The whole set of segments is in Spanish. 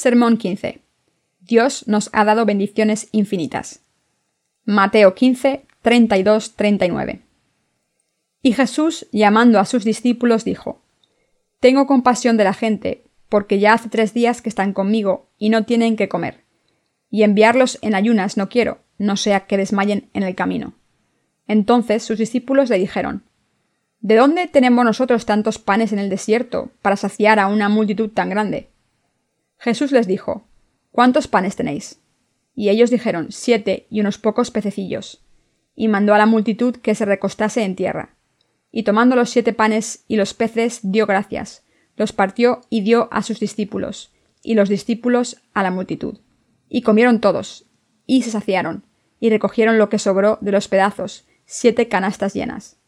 Sermón 15. Dios nos ha dado bendiciones infinitas. Mateo 15, 32, 39. Y Jesús, llamando a sus discípulos, dijo, Tengo compasión de la gente, porque ya hace tres días que están conmigo y no tienen que comer. Y enviarlos en ayunas no quiero, no sea que desmayen en el camino. Entonces sus discípulos le dijeron, ¿De dónde tenemos nosotros tantos panes en el desierto para saciar a una multitud tan grande? Jesús les dijo, ¿Cuántos panes tenéis? Y ellos dijeron, siete y unos pocos pececillos. Y mandó a la multitud que se recostase en tierra. Y tomando los siete panes y los peces, dio gracias, los partió y dio a sus discípulos, y los discípulos a la multitud. Y comieron todos, y se saciaron, y recogieron lo que sobró de los pedazos, siete canastas llenas.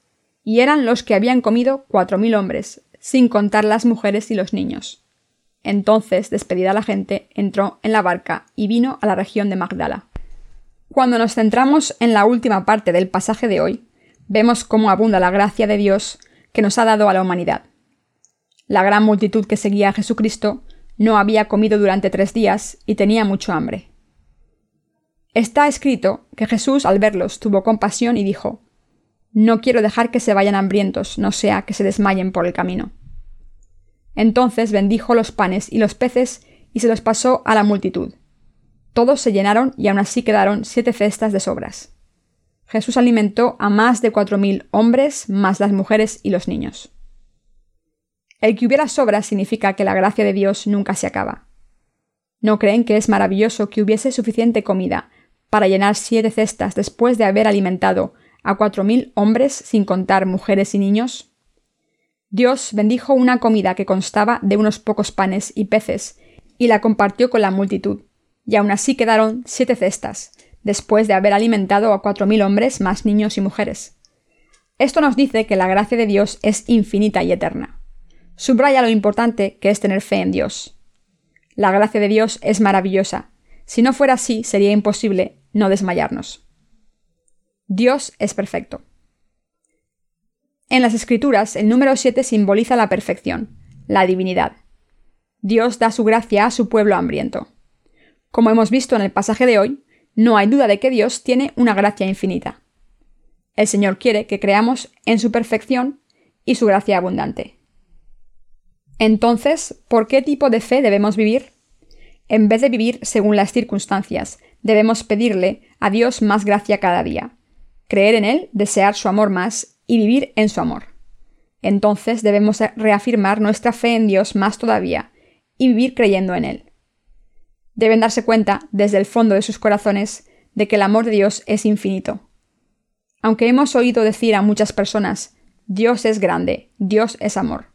Y eran los que habían comido cuatro mil hombres, sin contar las mujeres y los niños. Entonces, despedida la gente, entró en la barca y vino a la región de Magdala. Cuando nos centramos en la última parte del pasaje de hoy, vemos cómo abunda la gracia de Dios que nos ha dado a la humanidad. La gran multitud que seguía a Jesucristo no había comido durante tres días y tenía mucho hambre. Está escrito que Jesús al verlos tuvo compasión y dijo, No quiero dejar que se vayan hambrientos, no sea que se desmayen por el camino. Entonces bendijo los panes y los peces y se los pasó a la multitud. Todos se llenaron y aún así quedaron siete cestas de sobras. Jesús alimentó a más de cuatro mil hombres, más las mujeres y los niños. El que hubiera sobras significa que la gracia de Dios nunca se acaba. ¿No creen que es maravilloso que hubiese suficiente comida para llenar siete cestas después de haber alimentado a cuatro mil hombres sin contar mujeres y niños? Dios bendijo una comida que constaba de unos pocos panes y peces, y la compartió con la multitud, y aun así quedaron siete cestas, después de haber alimentado a cuatro mil hombres más niños y mujeres. Esto nos dice que la gracia de Dios es infinita y eterna. Subraya lo importante que es tener fe en Dios. La gracia de Dios es maravillosa. Si no fuera así, sería imposible no desmayarnos. Dios es perfecto. En las Escrituras, el número 7 simboliza la perfección, la divinidad. Dios da su gracia a su pueblo hambriento. Como hemos visto en el pasaje de hoy, no hay duda de que Dios tiene una gracia infinita. El Señor quiere que creamos en su perfección y su gracia abundante. Entonces, ¿por qué tipo de fe debemos vivir? En vez de vivir según las circunstancias, debemos pedirle a Dios más gracia cada día, creer en Él, desear su amor más y vivir en su amor. Entonces debemos reafirmar nuestra fe en Dios más todavía y vivir creyendo en Él. Deben darse cuenta, desde el fondo de sus corazones, de que el amor de Dios es infinito. Aunque hemos oído decir a muchas personas, Dios es grande, Dios es amor,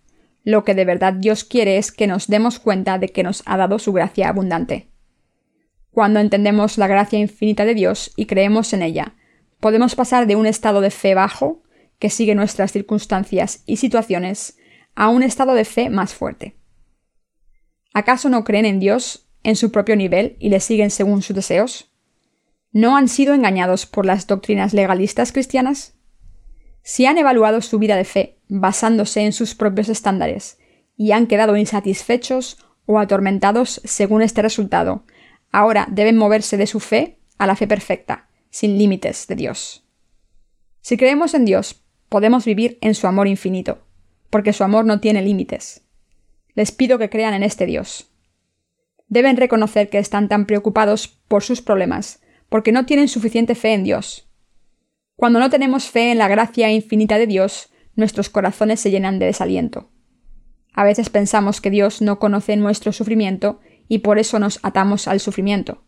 lo que de verdad Dios quiere es que nos demos cuenta de que nos ha dado su gracia abundante. Cuando entendemos la gracia infinita de Dios y creemos en ella, podemos pasar de un estado de fe bajo que sigue nuestras circunstancias y situaciones a un estado de fe más fuerte. ¿Acaso no creen en Dios en su propio nivel y le siguen según sus deseos? ¿No han sido engañados por las doctrinas legalistas cristianas? Si han evaluado su vida de fe basándose en sus propios estándares y han quedado insatisfechos o atormentados según este resultado, ahora deben moverse de su fe a la fe perfecta, sin límites de Dios. Si creemos en Dios, podemos vivir en su amor infinito, porque su amor no tiene límites. Les pido que crean en este Dios. Deben reconocer que están tan preocupados por sus problemas, porque no tienen suficiente fe en Dios. Cuando no tenemos fe en la gracia infinita de Dios, nuestros corazones se llenan de desaliento. A veces pensamos que Dios no conoce nuestro sufrimiento y por eso nos atamos al sufrimiento.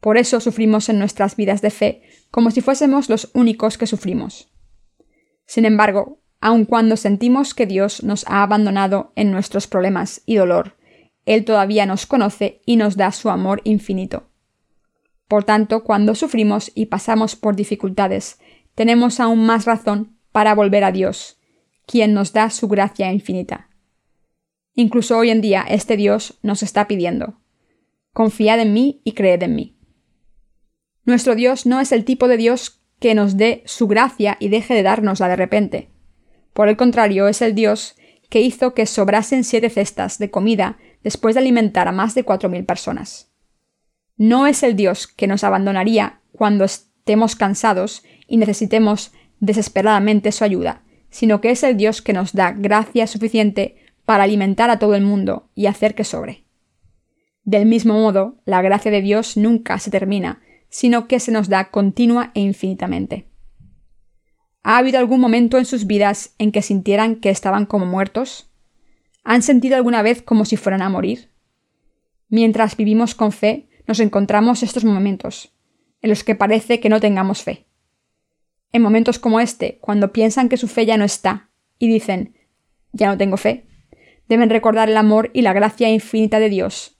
Por eso sufrimos en nuestras vidas de fe como si fuésemos los únicos que sufrimos. Sin embargo, aun cuando sentimos que Dios nos ha abandonado en nuestros problemas y dolor, Él todavía nos conoce y nos da su amor infinito. Por tanto, cuando sufrimos y pasamos por dificultades, tenemos aún más razón para volver a Dios, quien nos da su gracia infinita. Incluso hoy en día este Dios nos está pidiendo, confiad en mí y creed en mí. Nuestro Dios no es el tipo de Dios que nos dé su gracia y deje de dárnosla de repente. Por el contrario, es el Dios que hizo que sobrasen siete cestas de comida después de alimentar a más de cuatro mil personas. No es el Dios que nos abandonaría cuando estemos cansados y necesitemos desesperadamente su ayuda, sino que es el Dios que nos da gracia suficiente para alimentar a todo el mundo y hacer que sobre. Del mismo modo, la gracia de Dios nunca se termina, sino que se nos da continua e infinitamente. ¿Ha habido algún momento en sus vidas en que sintieran que estaban como muertos? ¿Han sentido alguna vez como si fueran a morir? Mientras vivimos con fe, nos encontramos estos momentos, en los que parece que no tengamos fe. En momentos como este, cuando piensan que su fe ya no está, y dicen, ya no tengo fe, deben recordar el amor y la gracia infinita de Dios,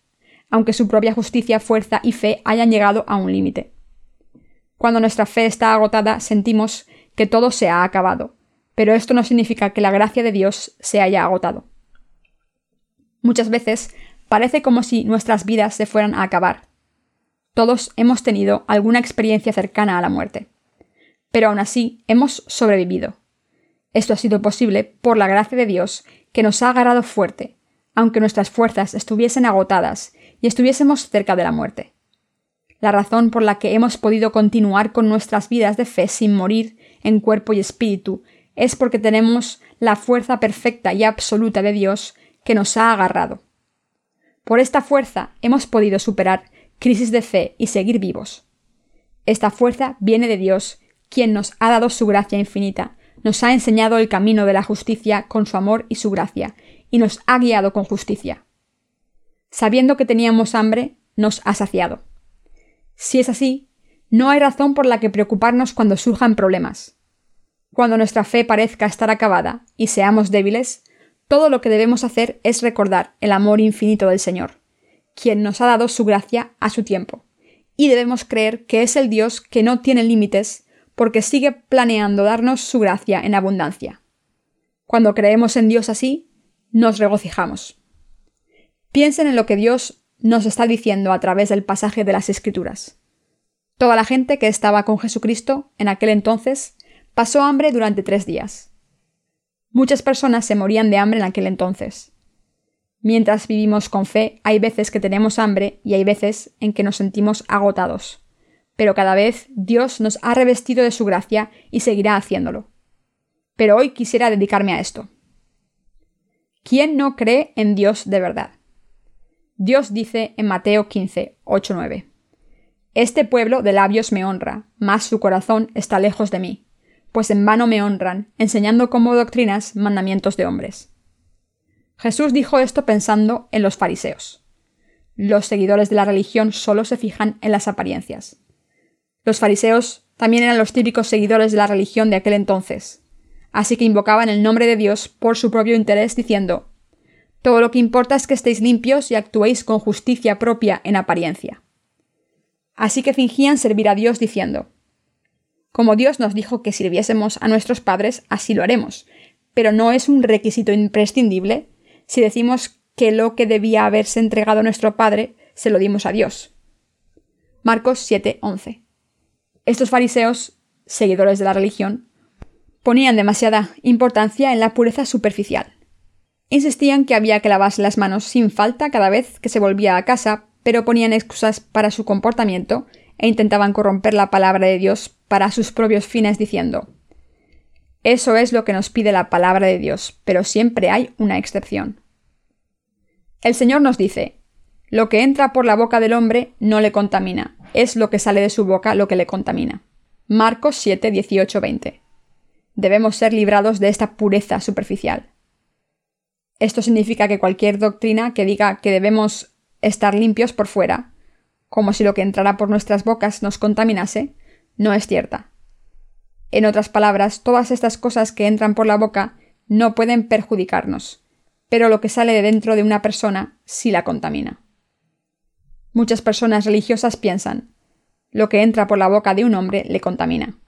aunque su propia justicia, fuerza y fe hayan llegado a un límite. Cuando nuestra fe está agotada, sentimos que todo se ha acabado, pero esto no significa que la gracia de Dios se haya agotado. Muchas veces parece como si nuestras vidas se fueran a acabar. Todos hemos tenido alguna experiencia cercana a la muerte. Pero aún así hemos sobrevivido. Esto ha sido posible por la gracia de Dios que nos ha agarrado fuerte, aunque nuestras fuerzas estuviesen agotadas y estuviésemos cerca de la muerte. La razón por la que hemos podido continuar con nuestras vidas de fe sin morir en cuerpo y espíritu es porque tenemos la fuerza perfecta y absoluta de Dios que nos ha agarrado. Por esta fuerza hemos podido superar crisis de fe y seguir vivos. Esta fuerza viene de Dios, quien nos ha dado su gracia infinita, nos ha enseñado el camino de la justicia con su amor y su gracia, y nos ha guiado con justicia. Sabiendo que teníamos hambre, nos ha saciado. Si es así, no hay razón por la que preocuparnos cuando surjan problemas. Cuando nuestra fe parezca estar acabada y seamos débiles, todo lo que debemos hacer es recordar el amor infinito del Señor, quien nos ha dado su gracia a su tiempo, y debemos creer que es el Dios que no tiene límites porque sigue planeando darnos su gracia en abundancia. Cuando creemos en Dios así, nos regocijamos. Piensen en lo que Dios nos está diciendo a través del pasaje de las Escrituras. Toda la gente que estaba con Jesucristo en aquel entonces pasó hambre durante tres días. Muchas personas se morían de hambre en aquel entonces. Mientras vivimos con fe, hay veces que tenemos hambre y hay veces en que nos sentimos agotados. Pero cada vez Dios nos ha revestido de su gracia y seguirá haciéndolo. Pero hoy quisiera dedicarme a esto. ¿Quién no cree en Dios de verdad? Dios dice en Mateo 15, 8, 9. Este pueblo de labios me honra, mas su corazón está lejos de mí, pues en vano me honran, enseñando como doctrinas mandamientos de hombres. Jesús dijo esto pensando en los fariseos. Los seguidores de la religión solo se fijan en las apariencias. Los fariseos también eran los típicos seguidores de la religión de aquel entonces, así que invocaban el nombre de Dios por su propio interés diciendo todo lo que importa es que estéis limpios y actuéis con justicia propia en apariencia. Así que fingían servir a Dios diciendo, Como Dios nos dijo que sirviésemos a nuestros padres, así lo haremos, pero no es un requisito imprescindible si decimos que lo que debía haberse entregado a nuestro Padre se lo dimos a Dios. Marcos 7:11. Estos fariseos, seguidores de la religión, ponían demasiada importancia en la pureza superficial. Insistían que había que lavarse las manos sin falta cada vez que se volvía a casa, pero ponían excusas para su comportamiento e intentaban corromper la palabra de Dios para sus propios fines diciendo Eso es lo que nos pide la palabra de Dios, pero siempre hay una excepción. El Señor nos dice Lo que entra por la boca del hombre no le contamina, es lo que sale de su boca lo que le contamina. Marcos 7, 18, 20. Debemos ser librados de esta pureza superficial. Esto significa que cualquier doctrina que diga que debemos estar limpios por fuera, como si lo que entrara por nuestras bocas nos contaminase, no es cierta. En otras palabras, todas estas cosas que entran por la boca no pueden perjudicarnos, pero lo que sale de dentro de una persona sí la contamina. Muchas personas religiosas piensan, lo que entra por la boca de un hombre le contamina.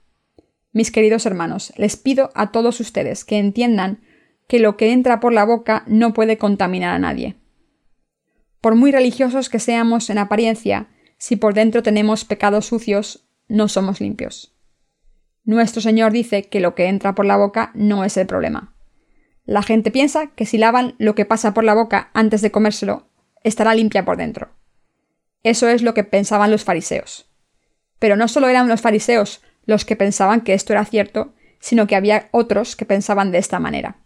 Mis queridos hermanos, les pido a todos ustedes que entiendan que lo que entra por la boca no puede contaminar a nadie. Por muy religiosos que seamos en apariencia, si por dentro tenemos pecados sucios, no somos limpios. Nuestro Señor dice que lo que entra por la boca no es el problema. La gente piensa que si lavan lo que pasa por la boca antes de comérselo, estará limpia por dentro. Eso es lo que pensaban los fariseos. Pero no solo eran los fariseos los que pensaban que esto era cierto, sino que había otros que pensaban de esta manera.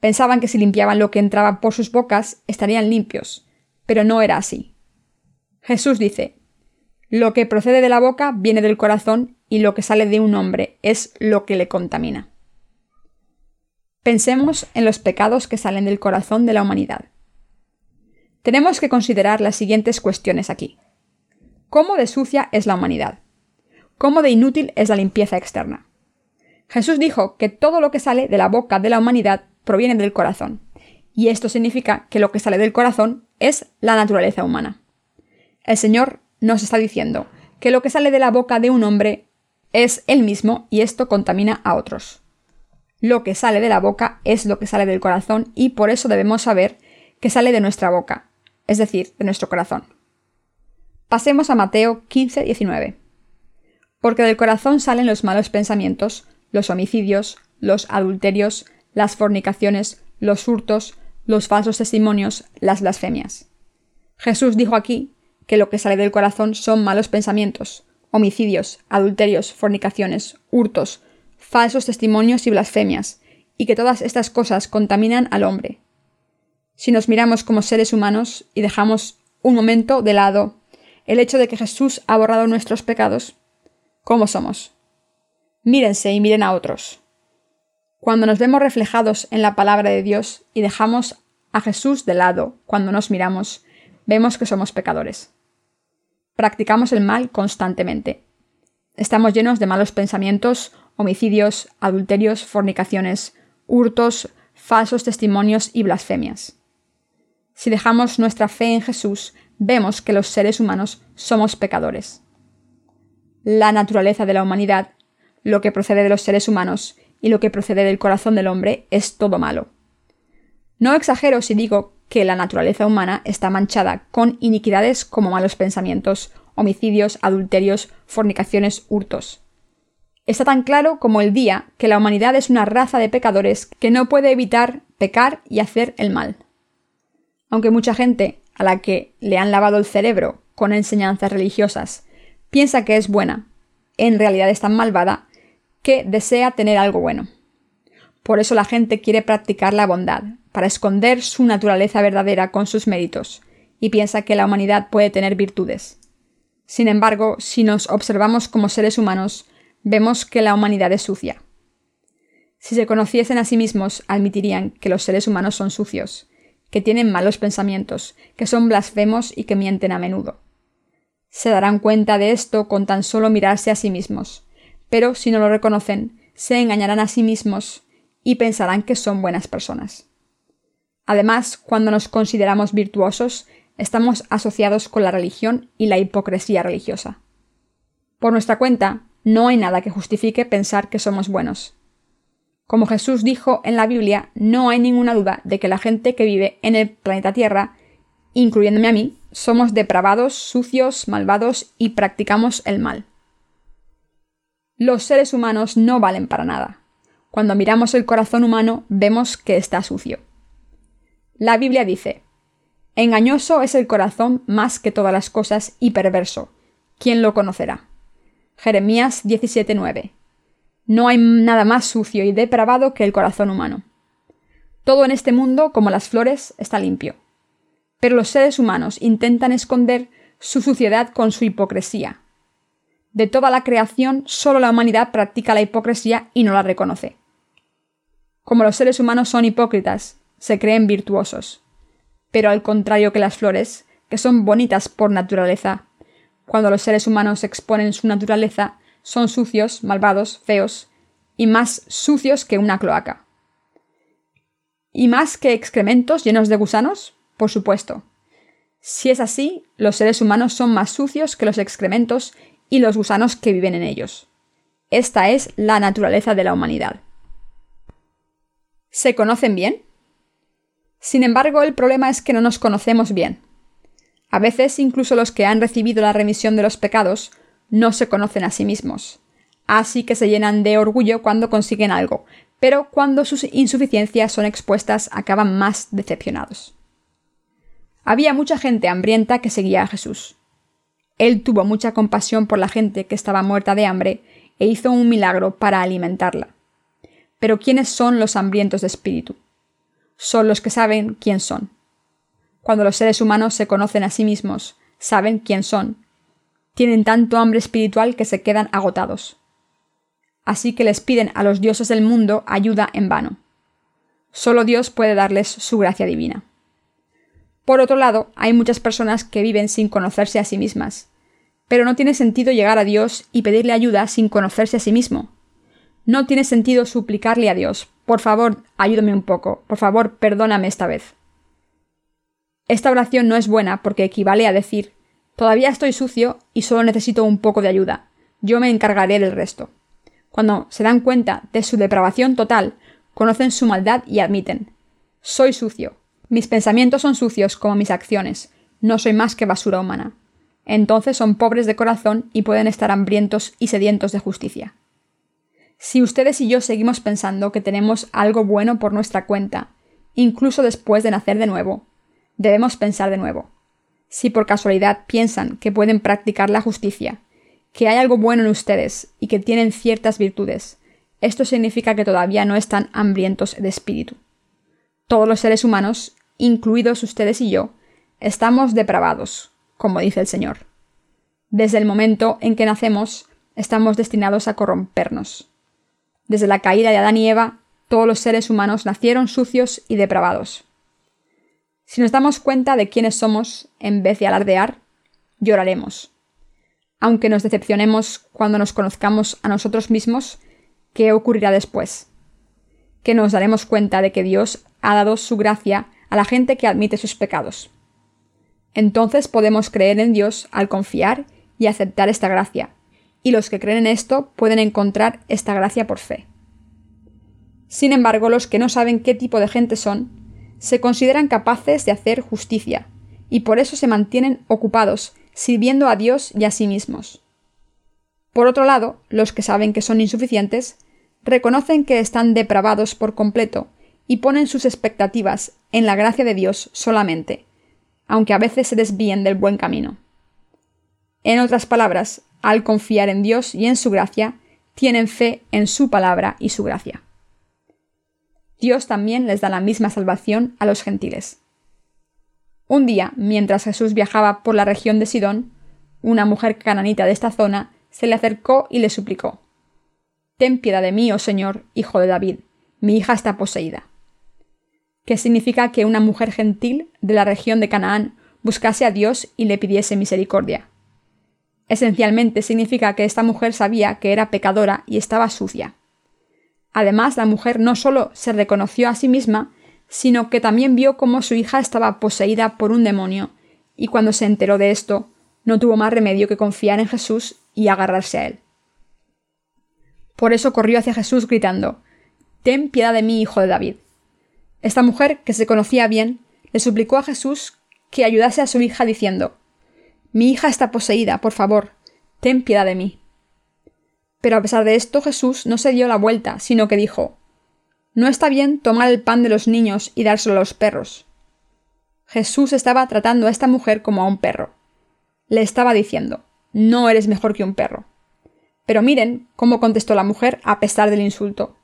Pensaban que si limpiaban lo que entraba por sus bocas estarían limpios, pero no era así. Jesús dice, Lo que procede de la boca viene del corazón y lo que sale de un hombre es lo que le contamina. Pensemos en los pecados que salen del corazón de la humanidad. Tenemos que considerar las siguientes cuestiones aquí. ¿Cómo de sucia es la humanidad? ¿Cómo de inútil es la limpieza externa? Jesús dijo que todo lo que sale de la boca de la humanidad proviene del corazón, y esto significa que lo que sale del corazón es la naturaleza humana. El Señor nos está diciendo que lo que sale de la boca de un hombre es él mismo y esto contamina a otros. Lo que sale de la boca es lo que sale del corazón y por eso debemos saber que sale de nuestra boca, es decir, de nuestro corazón. Pasemos a Mateo 15, 19. Porque del corazón salen los malos pensamientos, los homicidios, los adulterios, las fornicaciones, los hurtos, los falsos testimonios, las blasfemias. Jesús dijo aquí que lo que sale del corazón son malos pensamientos, homicidios, adulterios, fornicaciones, hurtos, falsos testimonios y blasfemias, y que todas estas cosas contaminan al hombre. Si nos miramos como seres humanos y dejamos un momento de lado el hecho de que Jesús ha borrado nuestros pecados, ¿cómo somos? Mírense y miren a otros. Cuando nos vemos reflejados en la palabra de Dios y dejamos a Jesús de lado cuando nos miramos, vemos que somos pecadores. Practicamos el mal constantemente. Estamos llenos de malos pensamientos, homicidios, adulterios, fornicaciones, hurtos, falsos testimonios y blasfemias. Si dejamos nuestra fe en Jesús, vemos que los seres humanos somos pecadores. La naturaleza de la humanidad, lo que procede de los seres humanos, y lo que procede del corazón del hombre es todo malo. No exagero si digo que la naturaleza humana está manchada con iniquidades como malos pensamientos, homicidios, adulterios, fornicaciones, hurtos. Está tan claro como el día que la humanidad es una raza de pecadores que no puede evitar pecar y hacer el mal. Aunque mucha gente a la que le han lavado el cerebro con enseñanzas religiosas piensa que es buena, en realidad es tan malvada que desea tener algo bueno. Por eso la gente quiere practicar la bondad, para esconder su naturaleza verdadera con sus méritos, y piensa que la humanidad puede tener virtudes. Sin embargo, si nos observamos como seres humanos, vemos que la humanidad es sucia. Si se conociesen a sí mismos, admitirían que los seres humanos son sucios, que tienen malos pensamientos, que son blasfemos y que mienten a menudo. Se darán cuenta de esto con tan solo mirarse a sí mismos, pero si no lo reconocen, se engañarán a sí mismos y pensarán que son buenas personas. Además, cuando nos consideramos virtuosos, estamos asociados con la religión y la hipocresía religiosa. Por nuestra cuenta, no hay nada que justifique pensar que somos buenos. Como Jesús dijo en la Biblia, no hay ninguna duda de que la gente que vive en el planeta Tierra, incluyéndome a mí, somos depravados, sucios, malvados y practicamos el mal. Los seres humanos no valen para nada. Cuando miramos el corazón humano vemos que está sucio. La Biblia dice, Engañoso es el corazón más que todas las cosas y perverso. ¿Quién lo conocerá? Jeremías 17:9. No hay nada más sucio y depravado que el corazón humano. Todo en este mundo, como las flores, está limpio. Pero los seres humanos intentan esconder su suciedad con su hipocresía, de toda la creación, solo la humanidad practica la hipocresía y no la reconoce. Como los seres humanos son hipócritas, se creen virtuosos. Pero al contrario que las flores, que son bonitas por naturaleza, cuando los seres humanos exponen su naturaleza, son sucios, malvados, feos, y más sucios que una cloaca. ¿Y más que excrementos llenos de gusanos? Por supuesto. Si es así, los seres humanos son más sucios que los excrementos y los gusanos que viven en ellos. Esta es la naturaleza de la humanidad. ¿Se conocen bien? Sin embargo, el problema es que no nos conocemos bien. A veces incluso los que han recibido la remisión de los pecados no se conocen a sí mismos. Así que se llenan de orgullo cuando consiguen algo, pero cuando sus insuficiencias son expuestas acaban más decepcionados. Había mucha gente hambrienta que seguía a Jesús. Él tuvo mucha compasión por la gente que estaba muerta de hambre e hizo un milagro para alimentarla. Pero ¿quiénes son los hambrientos de espíritu? Son los que saben quién son. Cuando los seres humanos se conocen a sí mismos, saben quién son, tienen tanto hambre espiritual que se quedan agotados. Así que les piden a los dioses del mundo ayuda en vano. Solo Dios puede darles su gracia divina. Por otro lado, hay muchas personas que viven sin conocerse a sí mismas. Pero no tiene sentido llegar a Dios y pedirle ayuda sin conocerse a sí mismo. No tiene sentido suplicarle a Dios, por favor, ayúdame un poco, por favor, perdóname esta vez. Esta oración no es buena porque equivale a decir, todavía estoy sucio y solo necesito un poco de ayuda, yo me encargaré del resto. Cuando se dan cuenta de su depravación total, conocen su maldad y admiten, soy sucio, mis pensamientos son sucios como mis acciones, no soy más que basura humana. Entonces son pobres de corazón y pueden estar hambrientos y sedientos de justicia. Si ustedes y yo seguimos pensando que tenemos algo bueno por nuestra cuenta, incluso después de nacer de nuevo, debemos pensar de nuevo. Si por casualidad piensan que pueden practicar la justicia, que hay algo bueno en ustedes y que tienen ciertas virtudes, esto significa que todavía no están hambrientos de espíritu. Todos los seres humanos, incluidos ustedes y yo, estamos depravados, como dice el Señor. Desde el momento en que nacemos, estamos destinados a corrompernos. Desde la caída de Adán y Eva, todos los seres humanos nacieron sucios y depravados. Si nos damos cuenta de quiénes somos, en vez de alardear, lloraremos. Aunque nos decepcionemos cuando nos conozcamos a nosotros mismos, ¿qué ocurrirá después? Que nos daremos cuenta de que Dios ha dado su gracia a la gente que admite sus pecados. Entonces podemos creer en Dios al confiar y aceptar esta gracia, y los que creen en esto pueden encontrar esta gracia por fe. Sin embargo, los que no saben qué tipo de gente son, se consideran capaces de hacer justicia, y por eso se mantienen ocupados sirviendo a Dios y a sí mismos. Por otro lado, los que saben que son insuficientes, reconocen que están depravados por completo y ponen sus expectativas en la gracia de Dios solamente, aunque a veces se desvíen del buen camino. En otras palabras, al confiar en Dios y en su gracia, tienen fe en su palabra y su gracia. Dios también les da la misma salvación a los gentiles. Un día, mientras Jesús viajaba por la región de Sidón, una mujer cananita de esta zona se le acercó y le suplicó Ten piedad de mí, oh Señor, hijo de David, mi hija está poseída que significa que una mujer gentil de la región de Canaán buscase a Dios y le pidiese misericordia. Esencialmente significa que esta mujer sabía que era pecadora y estaba sucia. Además, la mujer no solo se reconoció a sí misma, sino que también vio cómo su hija estaba poseída por un demonio, y cuando se enteró de esto, no tuvo más remedio que confiar en Jesús y agarrarse a él. Por eso corrió hacia Jesús gritando Ten piedad de mí, hijo de David. Esta mujer, que se conocía bien, le suplicó a Jesús que ayudase a su hija diciendo Mi hija está poseída, por favor, ten piedad de mí. Pero a pesar de esto Jesús no se dio la vuelta, sino que dijo No está bien tomar el pan de los niños y dárselo a los perros. Jesús estaba tratando a esta mujer como a un perro. Le estaba diciendo No eres mejor que un perro. Pero miren cómo contestó la mujer a pesar del insulto.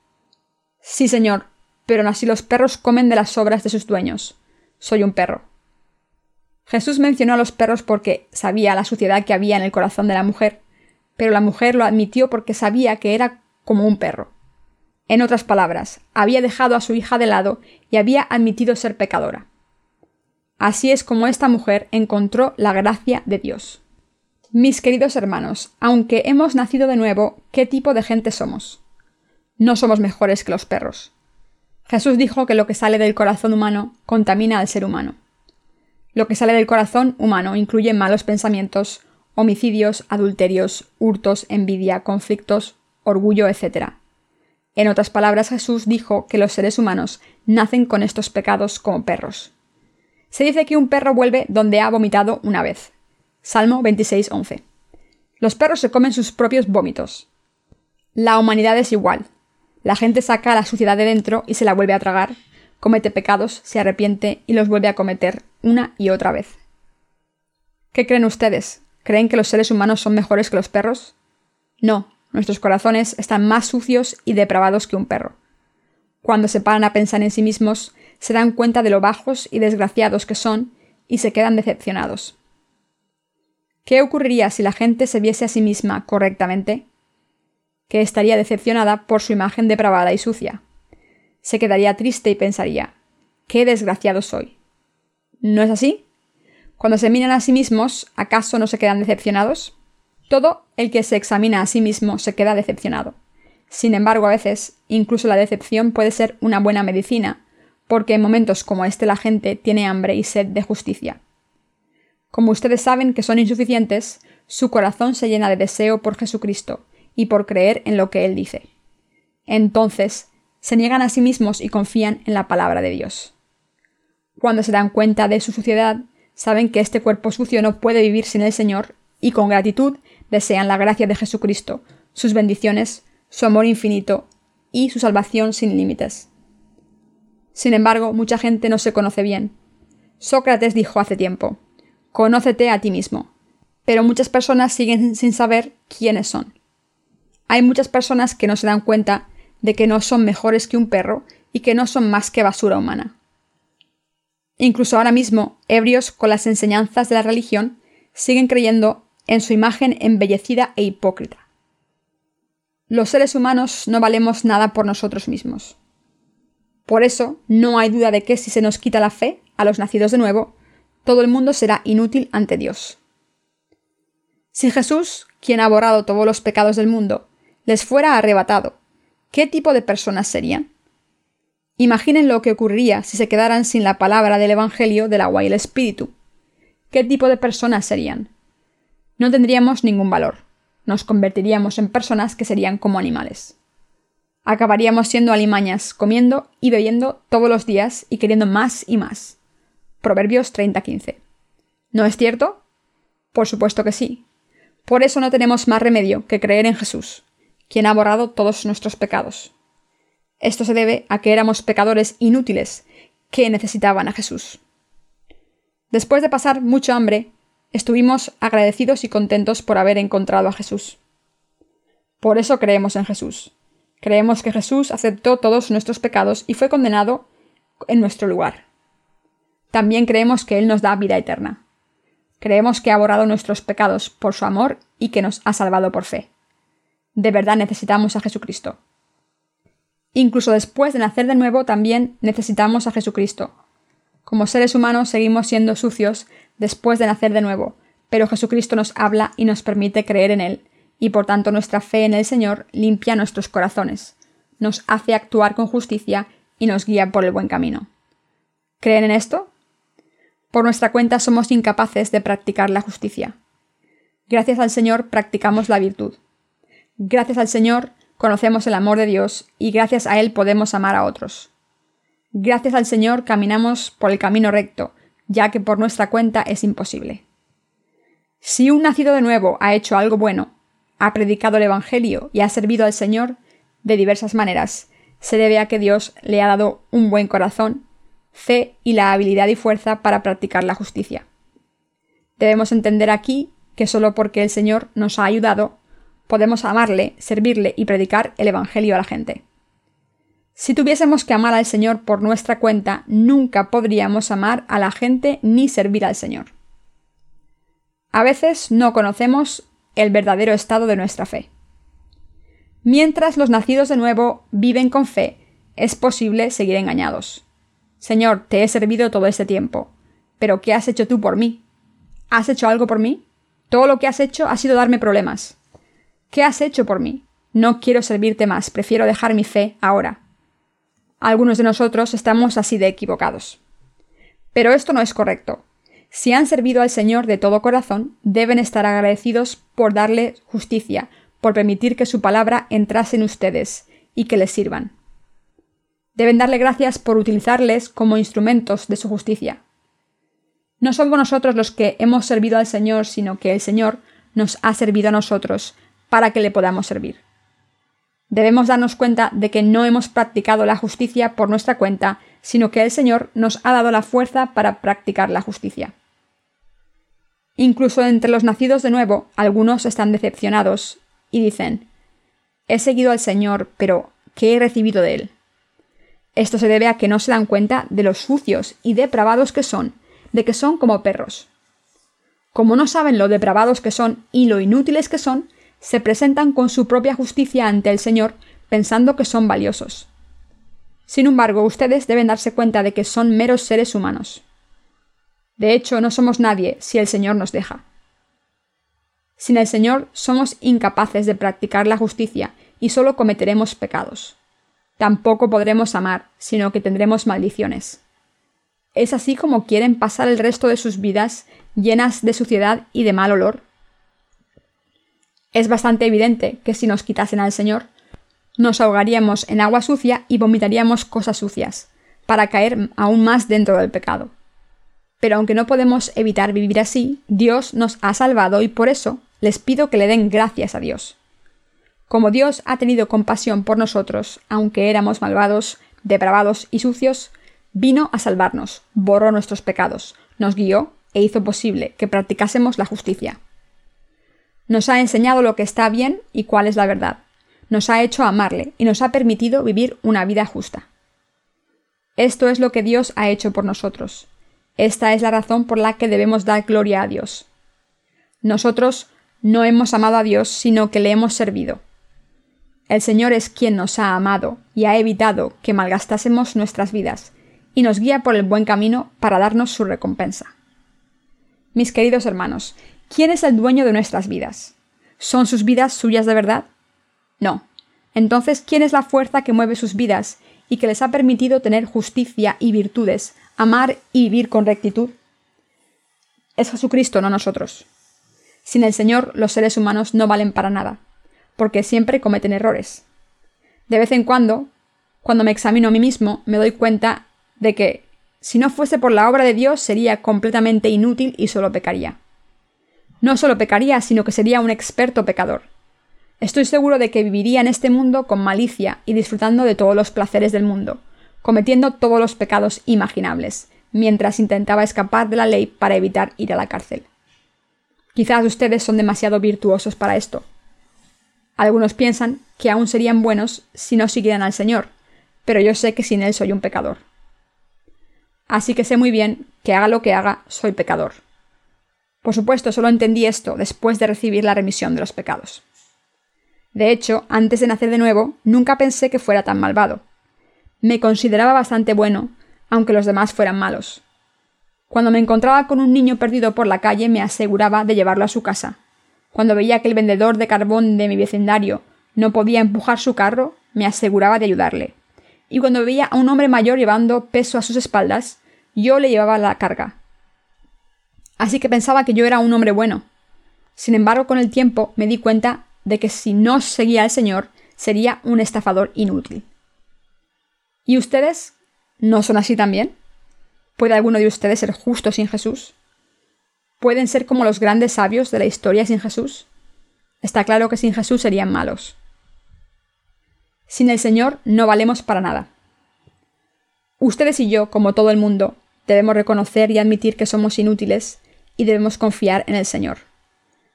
Sí, señor, pero así los perros comen de las sobras de sus dueños. Soy un perro. Jesús mencionó a los perros porque sabía la suciedad que había en el corazón de la mujer, pero la mujer lo admitió porque sabía que era como un perro. En otras palabras, había dejado a su hija de lado y había admitido ser pecadora. Así es como esta mujer encontró la gracia de Dios. Mis queridos hermanos, aunque hemos nacido de nuevo, ¿qué tipo de gente somos? No somos mejores que los perros. Jesús dijo que lo que sale del corazón humano contamina al ser humano. Lo que sale del corazón humano incluye malos pensamientos, homicidios, adulterios, hurtos, envidia, conflictos, orgullo, etc. En otras palabras, Jesús dijo que los seres humanos nacen con estos pecados como perros. Se dice que un perro vuelve donde ha vomitado una vez. Salmo 26.11. Los perros se comen sus propios vómitos. La humanidad es igual. La gente saca la suciedad de dentro y se la vuelve a tragar, comete pecados, se arrepiente y los vuelve a cometer una y otra vez. ¿Qué creen ustedes? ¿Creen que los seres humanos son mejores que los perros? No, nuestros corazones están más sucios y depravados que un perro. Cuando se paran a pensar en sí mismos, se dan cuenta de lo bajos y desgraciados que son y se quedan decepcionados. ¿Qué ocurriría si la gente se viese a sí misma correctamente? Que estaría decepcionada por su imagen depravada y sucia. Se quedaría triste y pensaría, qué desgraciado soy. ¿No es así? Cuando se miran a sí mismos, ¿acaso no se quedan decepcionados? Todo el que se examina a sí mismo se queda decepcionado. Sin embargo, a veces, incluso la decepción puede ser una buena medicina, porque en momentos como este la gente tiene hambre y sed de justicia. Como ustedes saben que son insuficientes, su corazón se llena de deseo por Jesucristo y por creer en lo que Él dice. Entonces, se niegan a sí mismos y confían en la palabra de Dios. Cuando se dan cuenta de su suciedad, saben que este cuerpo sucio no puede vivir sin el Señor y con gratitud desean la gracia de Jesucristo, sus bendiciones, su amor infinito y su salvación sin límites. Sin embargo, mucha gente no se conoce bien. Sócrates dijo hace tiempo, Conócete a ti mismo. Pero muchas personas siguen sin saber quiénes son. Hay muchas personas que no se dan cuenta de que no son mejores que un perro y que no son más que basura humana. Incluso ahora mismo, ebrios con las enseñanzas de la religión, siguen creyendo en su imagen embellecida e hipócrita. Los seres humanos no valemos nada por nosotros mismos. Por eso, no hay duda de que si se nos quita la fe a los nacidos de nuevo, todo el mundo será inútil ante Dios. Si Jesús, quien ha borrado todos los pecados del mundo, les fuera arrebatado, ¿qué tipo de personas serían? Imaginen lo que ocurriría si se quedaran sin la palabra del Evangelio del agua y el Espíritu. ¿Qué tipo de personas serían? No tendríamos ningún valor. Nos convertiríamos en personas que serían como animales. Acabaríamos siendo alimañas, comiendo y bebiendo todos los días y queriendo más y más. Proverbios 30:15. ¿No es cierto? Por supuesto que sí. Por eso no tenemos más remedio que creer en Jesús, quien ha borrado todos nuestros pecados. Esto se debe a que éramos pecadores inútiles que necesitaban a Jesús. Después de pasar mucho hambre, estuvimos agradecidos y contentos por haber encontrado a Jesús. Por eso creemos en Jesús. Creemos que Jesús aceptó todos nuestros pecados y fue condenado en nuestro lugar. También creemos que Él nos da vida eterna. Creemos que ha borrado nuestros pecados por su amor y que nos ha salvado por fe. De verdad necesitamos a Jesucristo. Incluso después de nacer de nuevo también necesitamos a Jesucristo. Como seres humanos seguimos siendo sucios después de nacer de nuevo, pero Jesucristo nos habla y nos permite creer en Él, y por tanto nuestra fe en el Señor limpia nuestros corazones, nos hace actuar con justicia y nos guía por el buen camino. ¿Creen en esto? Por nuestra cuenta somos incapaces de practicar la justicia. Gracias al Señor practicamos la virtud. Gracias al Señor conocemos el amor de Dios y gracias a Él podemos amar a otros. Gracias al Señor caminamos por el camino recto, ya que por nuestra cuenta es imposible. Si un nacido de nuevo ha hecho algo bueno, ha predicado el Evangelio y ha servido al Señor de diversas maneras, se debe a que Dios le ha dado un buen corazón fe y la habilidad y fuerza para practicar la justicia. Debemos entender aquí que solo porque el Señor nos ha ayudado, podemos amarle, servirle y predicar el Evangelio a la gente. Si tuviésemos que amar al Señor por nuestra cuenta, nunca podríamos amar a la gente ni servir al Señor. A veces no conocemos el verdadero estado de nuestra fe. Mientras los nacidos de nuevo viven con fe, es posible seguir engañados. Señor, te he servido todo este tiempo. Pero ¿qué has hecho tú por mí? ¿Has hecho algo por mí? Todo lo que has hecho ha sido darme problemas. ¿Qué has hecho por mí? No quiero servirte más, prefiero dejar mi fe ahora. Algunos de nosotros estamos así de equivocados. Pero esto no es correcto. Si han servido al Señor de todo corazón, deben estar agradecidos por darle justicia, por permitir que su palabra entrase en ustedes y que les sirvan. Deben darle gracias por utilizarles como instrumentos de su justicia. No somos nosotros los que hemos servido al Señor, sino que el Señor nos ha servido a nosotros para que le podamos servir. Debemos darnos cuenta de que no hemos practicado la justicia por nuestra cuenta, sino que el Señor nos ha dado la fuerza para practicar la justicia. Incluso entre los nacidos de nuevo, algunos están decepcionados y dicen, He seguido al Señor, pero ¿qué he recibido de él? Esto se debe a que no se dan cuenta de los sucios y depravados que son, de que son como perros. Como no saben lo depravados que son y lo inútiles que son, se presentan con su propia justicia ante el Señor pensando que son valiosos. Sin embargo, ustedes deben darse cuenta de que son meros seres humanos. De hecho, no somos nadie si el Señor nos deja. Sin el Señor somos incapaces de practicar la justicia y solo cometeremos pecados. Tampoco podremos amar, sino que tendremos maldiciones. ¿Es así como quieren pasar el resto de sus vidas llenas de suciedad y de mal olor? Es bastante evidente que si nos quitasen al Señor, nos ahogaríamos en agua sucia y vomitaríamos cosas sucias, para caer aún más dentro del pecado. Pero aunque no podemos evitar vivir así, Dios nos ha salvado y por eso les pido que le den gracias a Dios. Como Dios ha tenido compasión por nosotros, aunque éramos malvados, depravados y sucios, vino a salvarnos, borró nuestros pecados, nos guió e hizo posible que practicásemos la justicia. Nos ha enseñado lo que está bien y cuál es la verdad. Nos ha hecho amarle y nos ha permitido vivir una vida justa. Esto es lo que Dios ha hecho por nosotros. Esta es la razón por la que debemos dar gloria a Dios. Nosotros no hemos amado a Dios, sino que le hemos servido. El Señor es quien nos ha amado y ha evitado que malgastásemos nuestras vidas, y nos guía por el buen camino para darnos su recompensa. Mis queridos hermanos, ¿quién es el dueño de nuestras vidas? ¿Son sus vidas suyas de verdad? No. Entonces, ¿quién es la fuerza que mueve sus vidas y que les ha permitido tener justicia y virtudes, amar y vivir con rectitud? Es Jesucristo, no nosotros. Sin el Señor, los seres humanos no valen para nada porque siempre cometen errores. De vez en cuando, cuando me examino a mí mismo, me doy cuenta de que, si no fuese por la obra de Dios, sería completamente inútil y solo pecaría. No solo pecaría, sino que sería un experto pecador. Estoy seguro de que viviría en este mundo con malicia y disfrutando de todos los placeres del mundo, cometiendo todos los pecados imaginables, mientras intentaba escapar de la ley para evitar ir a la cárcel. Quizás ustedes son demasiado virtuosos para esto, algunos piensan que aún serían buenos si no siguieran al Señor, pero yo sé que sin Él soy un pecador. Así que sé muy bien que haga lo que haga, soy pecador. Por supuesto, solo entendí esto después de recibir la remisión de los pecados. De hecho, antes de nacer de nuevo, nunca pensé que fuera tan malvado. Me consideraba bastante bueno, aunque los demás fueran malos. Cuando me encontraba con un niño perdido por la calle, me aseguraba de llevarlo a su casa, cuando veía que el vendedor de carbón de mi vecindario no podía empujar su carro, me aseguraba de ayudarle. Y cuando veía a un hombre mayor llevando peso a sus espaldas, yo le llevaba la carga. Así que pensaba que yo era un hombre bueno. Sin embargo, con el tiempo me di cuenta de que si no seguía al Señor, sería un estafador inútil. ¿Y ustedes no son así también? ¿Puede alguno de ustedes ser justo sin Jesús? ¿Pueden ser como los grandes sabios de la historia sin Jesús? Está claro que sin Jesús serían malos. Sin el Señor no valemos para nada. Ustedes y yo, como todo el mundo, debemos reconocer y admitir que somos inútiles y debemos confiar en el Señor.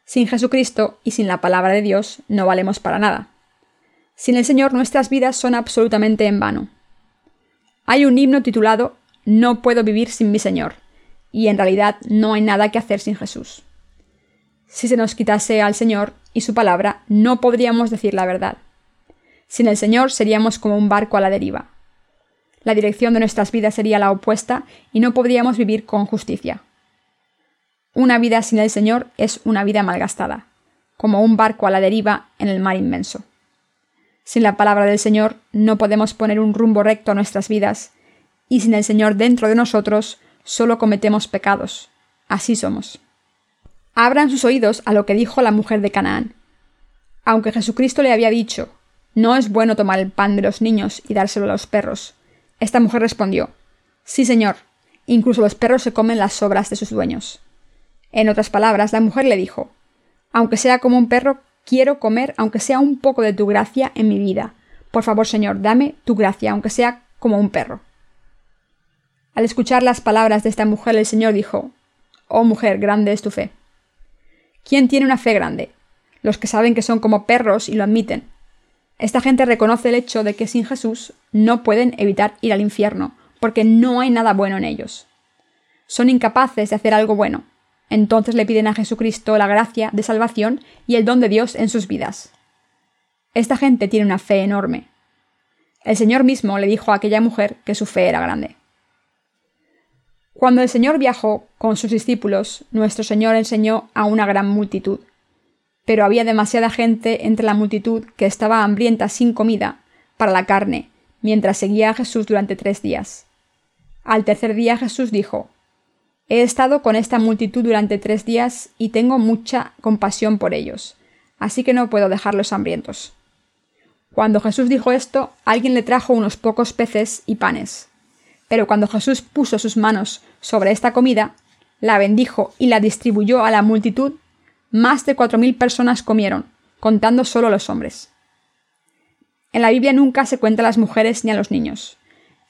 Sin Jesucristo y sin la palabra de Dios no valemos para nada. Sin el Señor nuestras vidas son absolutamente en vano. Hay un himno titulado No puedo vivir sin mi Señor, y en realidad no hay nada que hacer sin Jesús. Si se nos quitase al Señor y su palabra, no podríamos decir la verdad. Sin el Señor seríamos como un barco a la deriva. La dirección de nuestras vidas sería la opuesta y no podríamos vivir con justicia. Una vida sin el Señor es una vida malgastada, como un barco a la deriva en el mar inmenso. Sin la palabra del Señor no podemos poner un rumbo recto a nuestras vidas, y sin el Señor dentro de nosotros solo cometemos pecados. Así somos. Abran sus oídos a lo que dijo la mujer de Canaán. Aunque Jesucristo le había dicho, no es bueno tomar el pan de los niños y dárselo a los perros, esta mujer respondió, Sí, señor, incluso los perros se comen las sobras de sus dueños. En otras palabras, la mujer le dijo, Aunque sea como un perro, Quiero comer aunque sea un poco de tu gracia en mi vida. Por favor, Señor, dame tu gracia, aunque sea como un perro. Al escuchar las palabras de esta mujer, el Señor dijo, Oh mujer, grande es tu fe. ¿Quién tiene una fe grande? Los que saben que son como perros y lo admiten. Esta gente reconoce el hecho de que sin Jesús no pueden evitar ir al infierno, porque no hay nada bueno en ellos. Son incapaces de hacer algo bueno. Entonces le piden a Jesucristo la gracia de salvación y el don de Dios en sus vidas. Esta gente tiene una fe enorme. El Señor mismo le dijo a aquella mujer que su fe era grande. Cuando el Señor viajó con sus discípulos, nuestro Señor enseñó a una gran multitud. Pero había demasiada gente entre la multitud que estaba hambrienta sin comida para la carne, mientras seguía a Jesús durante tres días. Al tercer día Jesús dijo, He estado con esta multitud durante tres días y tengo mucha compasión por ellos, así que no puedo dejarlos hambrientos. Cuando Jesús dijo esto, alguien le trajo unos pocos peces y panes. Pero cuando Jesús puso sus manos sobre esta comida, la bendijo y la distribuyó a la multitud, más de cuatro mil personas comieron, contando solo los hombres. En la Biblia nunca se cuenta a las mujeres ni a los niños.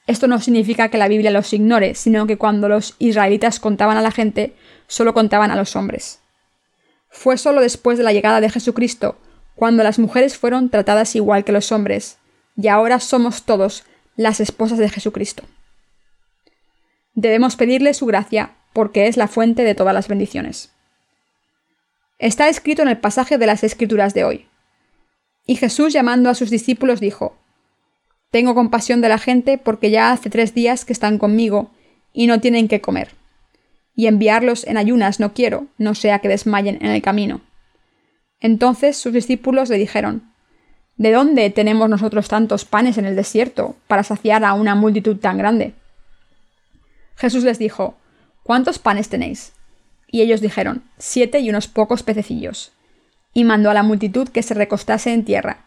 Esto no significa que la Biblia los ignore, sino que cuando los israelitas contaban a la gente, solo contaban a los hombres. Fue solo después de la llegada de Jesucristo cuando las mujeres fueron tratadas igual que los hombres, y ahora somos todos las esposas de Jesucristo. Debemos pedirle su gracia porque es la fuente de todas las bendiciones. Está escrito en el pasaje de las Escrituras de hoy. Y Jesús llamando a sus discípulos dijo, Tengo compasión de la gente porque ya hace tres días que están conmigo y no tienen que comer. Y enviarlos en ayunas no quiero, no sea que desmayen en el camino. Entonces sus discípulos le dijeron, ¿De dónde tenemos nosotros tantos panes en el desierto para saciar a una multitud tan grande? Jesús les dijo, ¿Cuántos panes tenéis? Y ellos dijeron, Siete y unos pocos pececillos. Y mandó a la multitud que se recostase en tierra.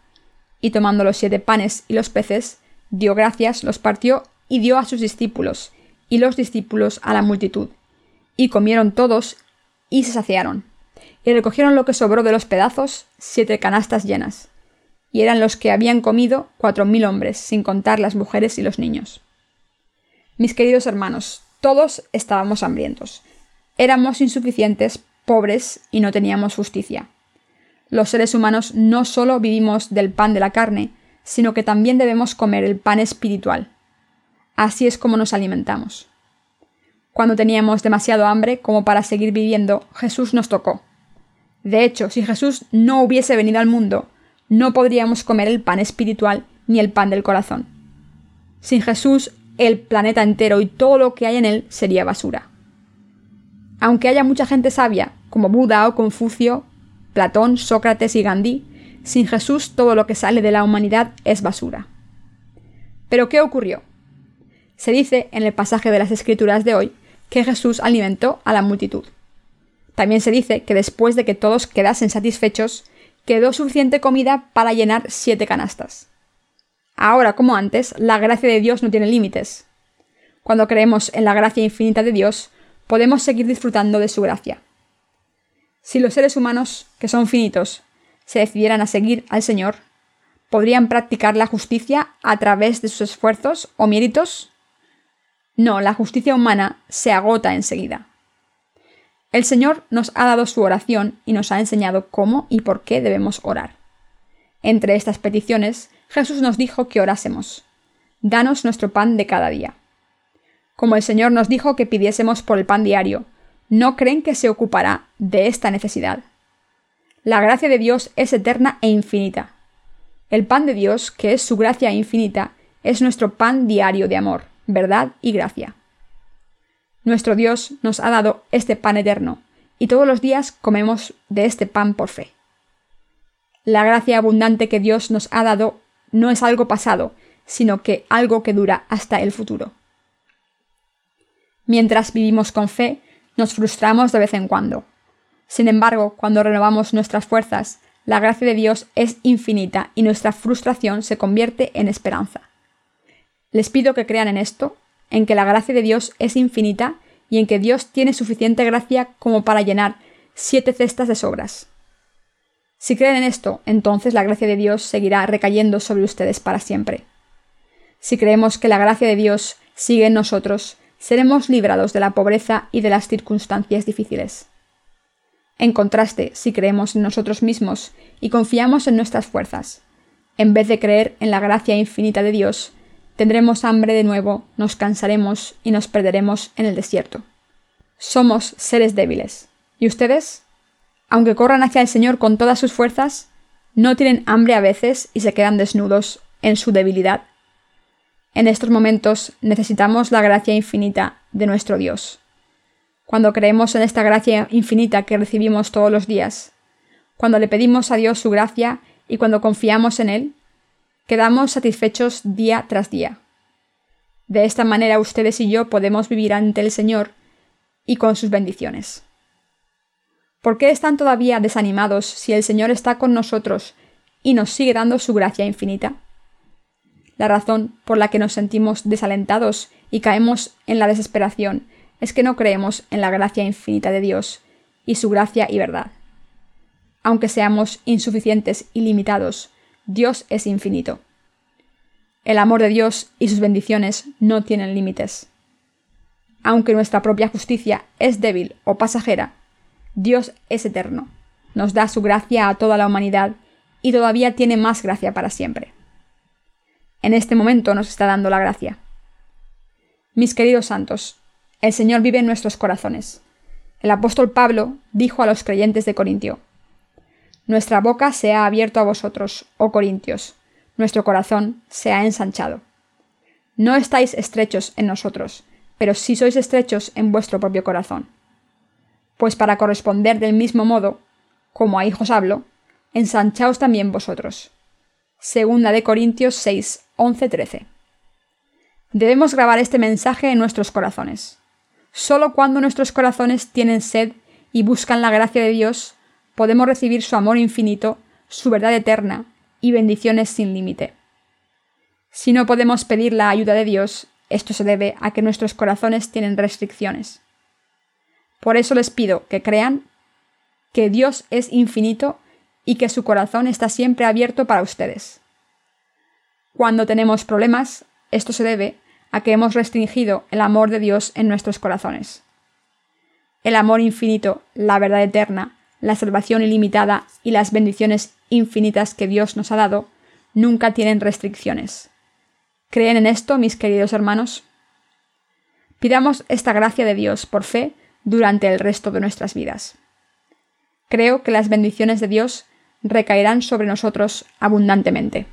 Y tomando los siete panes y los peces, dio gracias, los partió y dio a sus discípulos, y los discípulos a la multitud. Y comieron todos y se saciaron. Y recogieron lo que sobró de los pedazos, siete canastas llenas. Y eran los que habían comido cuatro mil hombres, sin contar las mujeres y los niños. Mis queridos hermanos, todos estábamos hambrientos. Éramos insuficientes, pobres y no teníamos justicia. Los seres humanos no solo vivimos del pan de la carne, sino que también debemos comer el pan espiritual. Así es como nos alimentamos. Cuando teníamos demasiado hambre como para seguir viviendo, Jesús nos tocó. De hecho, si Jesús no hubiese venido al mundo, no podríamos comer el pan espiritual ni el pan del corazón. Sin Jesús el planeta entero y todo lo que hay en él sería basura. Aunque haya mucha gente sabia, como Buda o Confucio, Platón, Sócrates y Gandhi, sin Jesús todo lo que sale de la humanidad es basura. Pero ¿qué ocurrió? Se dice en el pasaje de las Escrituras de hoy que Jesús alimentó a la multitud. También se dice que después de que todos quedasen satisfechos, quedó suficiente comida para llenar siete canastas. Ahora como antes, la gracia de Dios no tiene límites. Cuando creemos en la gracia infinita de Dios, podemos seguir disfrutando de su gracia. Si los seres humanos, que son finitos, se decidieran a seguir al Señor, ¿podrían practicar la justicia a través de sus esfuerzos o méritos? No, la justicia humana se agota enseguida. El Señor nos ha dado su oración y nos ha enseñado cómo y por qué debemos orar. Entre estas peticiones Jesús nos dijo que orásemos. Danos nuestro pan de cada día. Como el Señor nos dijo que pidiésemos por el pan diario, ¿no creen que se ocupará de esta necesidad? La gracia de Dios es eterna e infinita. El pan de Dios, que es su gracia infinita, es nuestro pan diario de amor, verdad y gracia. Nuestro Dios nos ha dado este pan eterno, y todos los días comemos de este pan por fe. La gracia abundante que Dios nos ha dado no es algo pasado, sino que algo que dura hasta el futuro. Mientras vivimos con fe, nos frustramos de vez en cuando. Sin embargo, cuando renovamos nuestras fuerzas, la gracia de Dios es infinita y nuestra frustración se convierte en esperanza. Les pido que crean en esto, en que la gracia de Dios es infinita y en que Dios tiene suficiente gracia como para llenar siete cestas de sobras. Si creen en esto, entonces la gracia de Dios seguirá recayendo sobre ustedes para siempre. Si creemos que la gracia de Dios sigue en nosotros, seremos librados de la pobreza y de las circunstancias difíciles. En contraste, si creemos en nosotros mismos y confiamos en nuestras fuerzas, en vez de creer en la gracia infinita de Dios, tendremos hambre de nuevo, nos cansaremos y nos perderemos en el desierto. Somos seres débiles. ¿Y ustedes? Aunque corran hacia el Señor con todas sus fuerzas, ¿no tienen hambre a veces y se quedan desnudos en su debilidad? En estos momentos necesitamos la gracia infinita de nuestro Dios. Cuando creemos en esta gracia infinita que recibimos todos los días, cuando le pedimos a Dios su gracia y cuando confiamos en Él, quedamos satisfechos día tras día. De esta manera ustedes y yo podemos vivir ante el Señor y con sus bendiciones. ¿Por qué están todavía desanimados si el Señor está con nosotros y nos sigue dando su gracia infinita? La razón por la que nos sentimos desalentados y caemos en la desesperación es que no creemos en la gracia infinita de Dios y su gracia y verdad. Aunque seamos insuficientes y limitados, Dios es infinito. El amor de Dios y sus bendiciones no tienen límites. Aunque nuestra propia justicia es débil o pasajera, Dios es eterno, nos da su gracia a toda la humanidad y todavía tiene más gracia para siempre en este momento nos está dando la gracia. Mis queridos santos, el Señor vive en nuestros corazones. El apóstol Pablo dijo a los creyentes de Corintio, Nuestra boca se ha abierto a vosotros, oh Corintios, nuestro corazón se ha ensanchado. No estáis estrechos en nosotros, pero sí sois estrechos en vuestro propio corazón. Pues para corresponder del mismo modo, como a hijos hablo, ensanchaos también vosotros. Segunda de Corintios 6, 11-13. Debemos grabar este mensaje en nuestros corazones. Solo cuando nuestros corazones tienen sed y buscan la gracia de Dios, podemos recibir su amor infinito, su verdad eterna y bendiciones sin límite. Si no podemos pedir la ayuda de Dios, esto se debe a que nuestros corazones tienen restricciones. Por eso les pido que crean que Dios es infinito y que su corazón está siempre abierto para ustedes. Cuando tenemos problemas, esto se debe a que hemos restringido el amor de Dios en nuestros corazones. El amor infinito, la verdad eterna, la salvación ilimitada y las bendiciones infinitas que Dios nos ha dado nunca tienen restricciones. ¿Creen en esto, mis queridos hermanos? Pidamos esta gracia de Dios por fe durante el resto de nuestras vidas. Creo que las bendiciones de Dios recaerán sobre nosotros abundantemente.